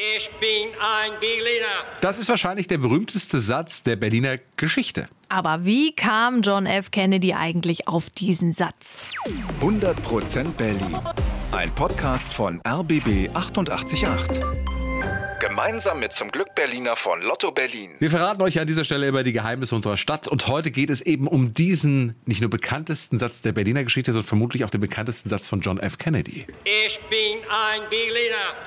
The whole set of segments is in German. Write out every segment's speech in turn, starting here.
Ich bin ein Berliner. Das ist wahrscheinlich der berühmteste Satz der Berliner Geschichte. Aber wie kam John F. Kennedy eigentlich auf diesen Satz? 100% Berlin. Ein Podcast von RBB 888. Gemeinsam mit zum Glück Berliner von Lotto Berlin. Wir verraten euch an dieser Stelle immer die Geheimnisse unserer Stadt und heute geht es eben um diesen nicht nur bekanntesten Satz der Berliner Geschichte, sondern vermutlich auch den bekanntesten Satz von John F. Kennedy. Ich bin ein Berliner.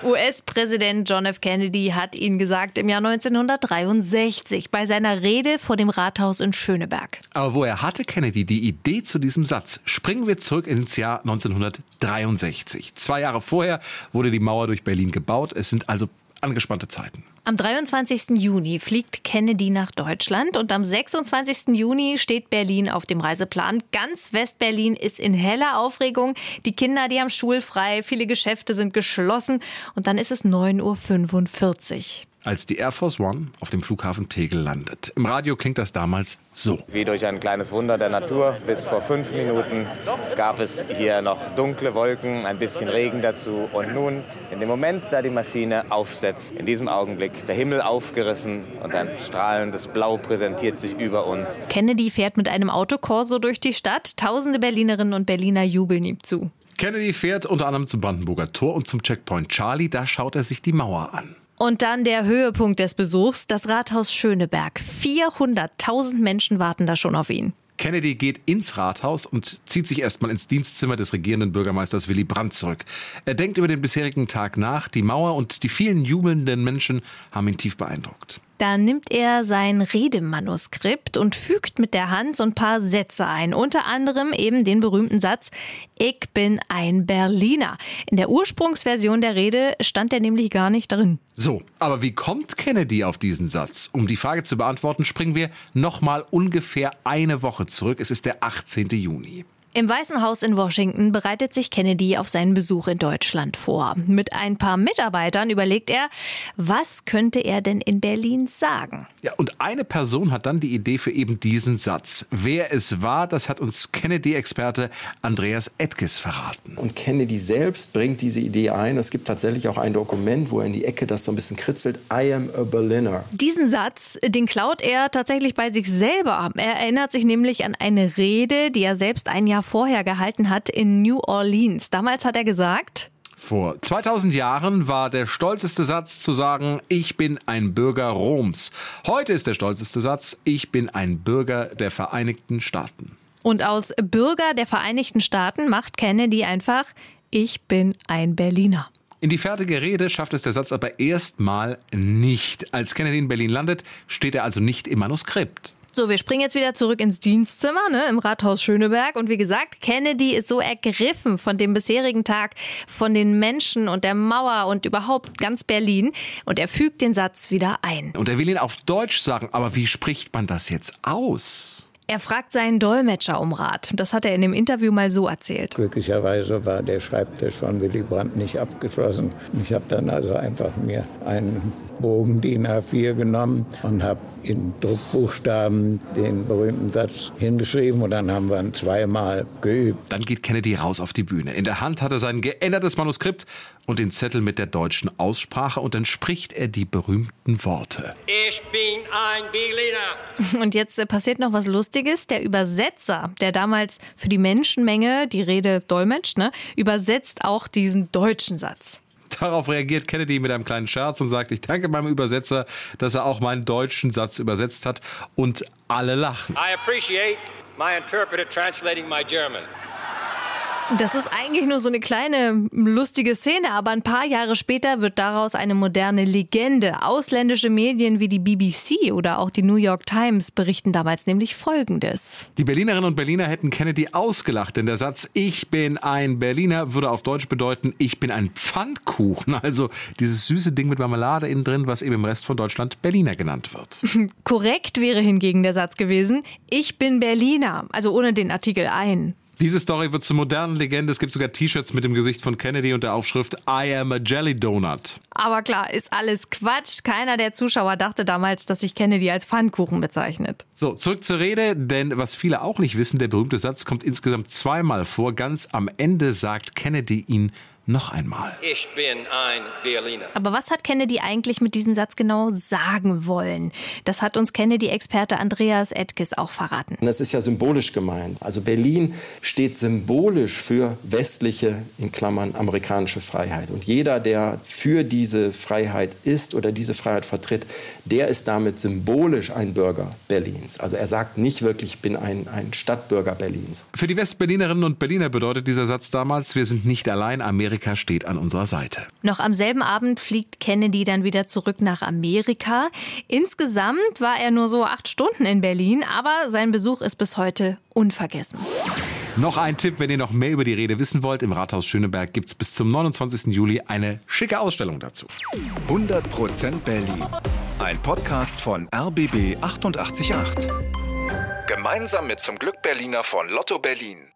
US-Präsident John F. Kennedy hat ihn gesagt im Jahr 1963 bei seiner Rede vor dem Rathaus in Schöneberg. Aber woher hatte Kennedy die Idee zu diesem Satz? Springen wir zurück ins Jahr 1963. Zwei Jahre vorher wurde die Mauer durch Berlin gebaut. Es sind also angespannte Zeiten. Am 23. Juni fliegt Kennedy nach Deutschland und am 26. Juni steht Berlin auf dem Reiseplan. Ganz Westberlin ist in heller Aufregung. Die Kinder, die haben schulfrei, viele Geschäfte sind geschlossen und dann ist es 9.45 Uhr als die Air Force One auf dem Flughafen Tegel landet. Im Radio klingt das damals so. Wie durch ein kleines Wunder der Natur. Bis vor fünf Minuten gab es hier noch dunkle Wolken, ein bisschen Regen dazu. Und nun, in dem Moment, da die Maschine aufsetzt, in diesem Augenblick der Himmel aufgerissen und ein strahlendes Blau präsentiert sich über uns. Kennedy fährt mit einem Autokorso durch die Stadt. Tausende Berlinerinnen und Berliner jubeln ihm zu. Kennedy fährt unter anderem zum Brandenburger Tor und zum Checkpoint Charlie. Da schaut er sich die Mauer an. Und dann der Höhepunkt des Besuchs, das Rathaus Schöneberg. 400.000 Menschen warten da schon auf ihn. Kennedy geht ins Rathaus und zieht sich erstmal ins Dienstzimmer des regierenden Bürgermeisters Willy Brandt zurück. Er denkt über den bisherigen Tag nach. Die Mauer und die vielen jubelnden Menschen haben ihn tief beeindruckt. Da nimmt er sein Redemanuskript und fügt mit der Hand so ein paar Sätze ein. Unter anderem eben den berühmten Satz, ich bin ein Berliner. In der Ursprungsversion der Rede stand er nämlich gar nicht drin. So, aber wie kommt Kennedy auf diesen Satz? Um die Frage zu beantworten, springen wir nochmal ungefähr eine Woche zurück. Es ist der 18. Juni. Im Weißen Haus in Washington bereitet sich Kennedy auf seinen Besuch in Deutschland vor. Mit ein paar Mitarbeitern überlegt er, was könnte er denn in Berlin sagen? Ja, und eine Person hat dann die Idee für eben diesen Satz. Wer es war, das hat uns Kennedy-Experte Andreas Edges verraten. Und Kennedy selbst bringt diese Idee ein. Es gibt tatsächlich auch ein Dokument, wo er in die Ecke das so ein bisschen kritzelt. I am a Berliner. Diesen Satz, den klaut er tatsächlich bei sich selber. Er erinnert sich nämlich an eine Rede, die er selbst ein Jahr vorher gehalten hat in New Orleans. Damals hat er gesagt, vor 2000 Jahren war der stolzeste Satz zu sagen, ich bin ein Bürger Roms. Heute ist der stolzeste Satz, ich bin ein Bürger der Vereinigten Staaten. Und aus Bürger der Vereinigten Staaten macht Kennedy einfach, ich bin ein Berliner. In die fertige Rede schafft es der Satz aber erstmal nicht. Als Kennedy in Berlin landet, steht er also nicht im Manuskript. So, wir springen jetzt wieder zurück ins Dienstzimmer ne, im Rathaus Schöneberg. Und wie gesagt, Kennedy ist so ergriffen von dem bisherigen Tag, von den Menschen und der Mauer und überhaupt ganz Berlin. Und er fügt den Satz wieder ein. Und er will ihn auf Deutsch sagen. Aber wie spricht man das jetzt aus? Er fragt seinen Dolmetscher um Rat. Das hat er in dem Interview mal so erzählt. Glücklicherweise war der Schreibtisch von Willy Brandt nicht abgeschlossen. Ich habe dann also einfach mir einen Bogen DIN A4 genommen und habe in Druckbuchstaben den berühmten Satz hingeschrieben und dann haben wir ihn zweimal geübt. Dann geht Kennedy raus auf die Bühne. In der Hand hat er sein geändertes Manuskript und den Zettel mit der deutschen Aussprache und dann spricht er die berühmten Worte. Ich bin ein Berliner. Und jetzt äh, passiert noch was Lustiges. Der Übersetzer, der damals für die Menschenmenge die Rede dolmetscht, ne, übersetzt auch diesen deutschen Satz. Darauf reagiert Kennedy mit einem kleinen Scherz und sagt, ich danke meinem Übersetzer, dass er auch meinen deutschen Satz übersetzt hat und alle lachen. I appreciate my interpreter translating my German. Das ist eigentlich nur so eine kleine lustige Szene, aber ein paar Jahre später wird daraus eine moderne Legende. Ausländische Medien wie die BBC oder auch die New York Times berichten damals nämlich Folgendes. Die Berlinerinnen und Berliner hätten Kennedy ausgelacht, denn der Satz Ich bin ein Berliner würde auf Deutsch bedeuten Ich bin ein Pfannkuchen, also dieses süße Ding mit Marmelade innen drin, was eben im Rest von Deutschland Berliner genannt wird. Korrekt wäre hingegen der Satz gewesen Ich bin Berliner, also ohne den Artikel ein. Diese Story wird zur modernen Legende. Es gibt sogar T-Shirts mit dem Gesicht von Kennedy und der Aufschrift I am a Jelly Donut. Aber klar, ist alles Quatsch. Keiner der Zuschauer dachte damals, dass sich Kennedy als Pfannkuchen bezeichnet. So, zurück zur Rede, denn was viele auch nicht wissen, der berühmte Satz kommt insgesamt zweimal vor. Ganz am Ende sagt Kennedy ihn noch einmal. Ich bin ein Berliner. Aber was hat Kennedy eigentlich mit diesem Satz genau sagen wollen? Das hat uns Kennedy-Experte Andreas Edkes auch verraten. Das ist ja symbolisch gemeint. Also Berlin steht symbolisch für westliche, in Klammern, amerikanische Freiheit. Und jeder, der für diese Freiheit ist oder diese Freiheit vertritt, der ist damit symbolisch ein Bürger Berlins. Also er sagt nicht wirklich, ich bin ein, ein Stadtbürger Berlins. Für die Westberlinerinnen und Berliner bedeutet dieser Satz damals, wir sind nicht allein, Amerika steht an unserer Seite. Noch am selben Abend fliegt Kennedy dann wieder zurück nach Amerika. Insgesamt war er nur so acht Stunden in Berlin, aber sein Besuch ist bis heute unvergessen. Noch ein Tipp, wenn ihr noch mehr über die Rede wissen wollt, im Rathaus Schöneberg gibt es bis zum 29. Juli eine schicke Ausstellung dazu. 100% Berlin. Ein Podcast von RBB 888. Gemeinsam mit zum Glück Berliner von Lotto Berlin.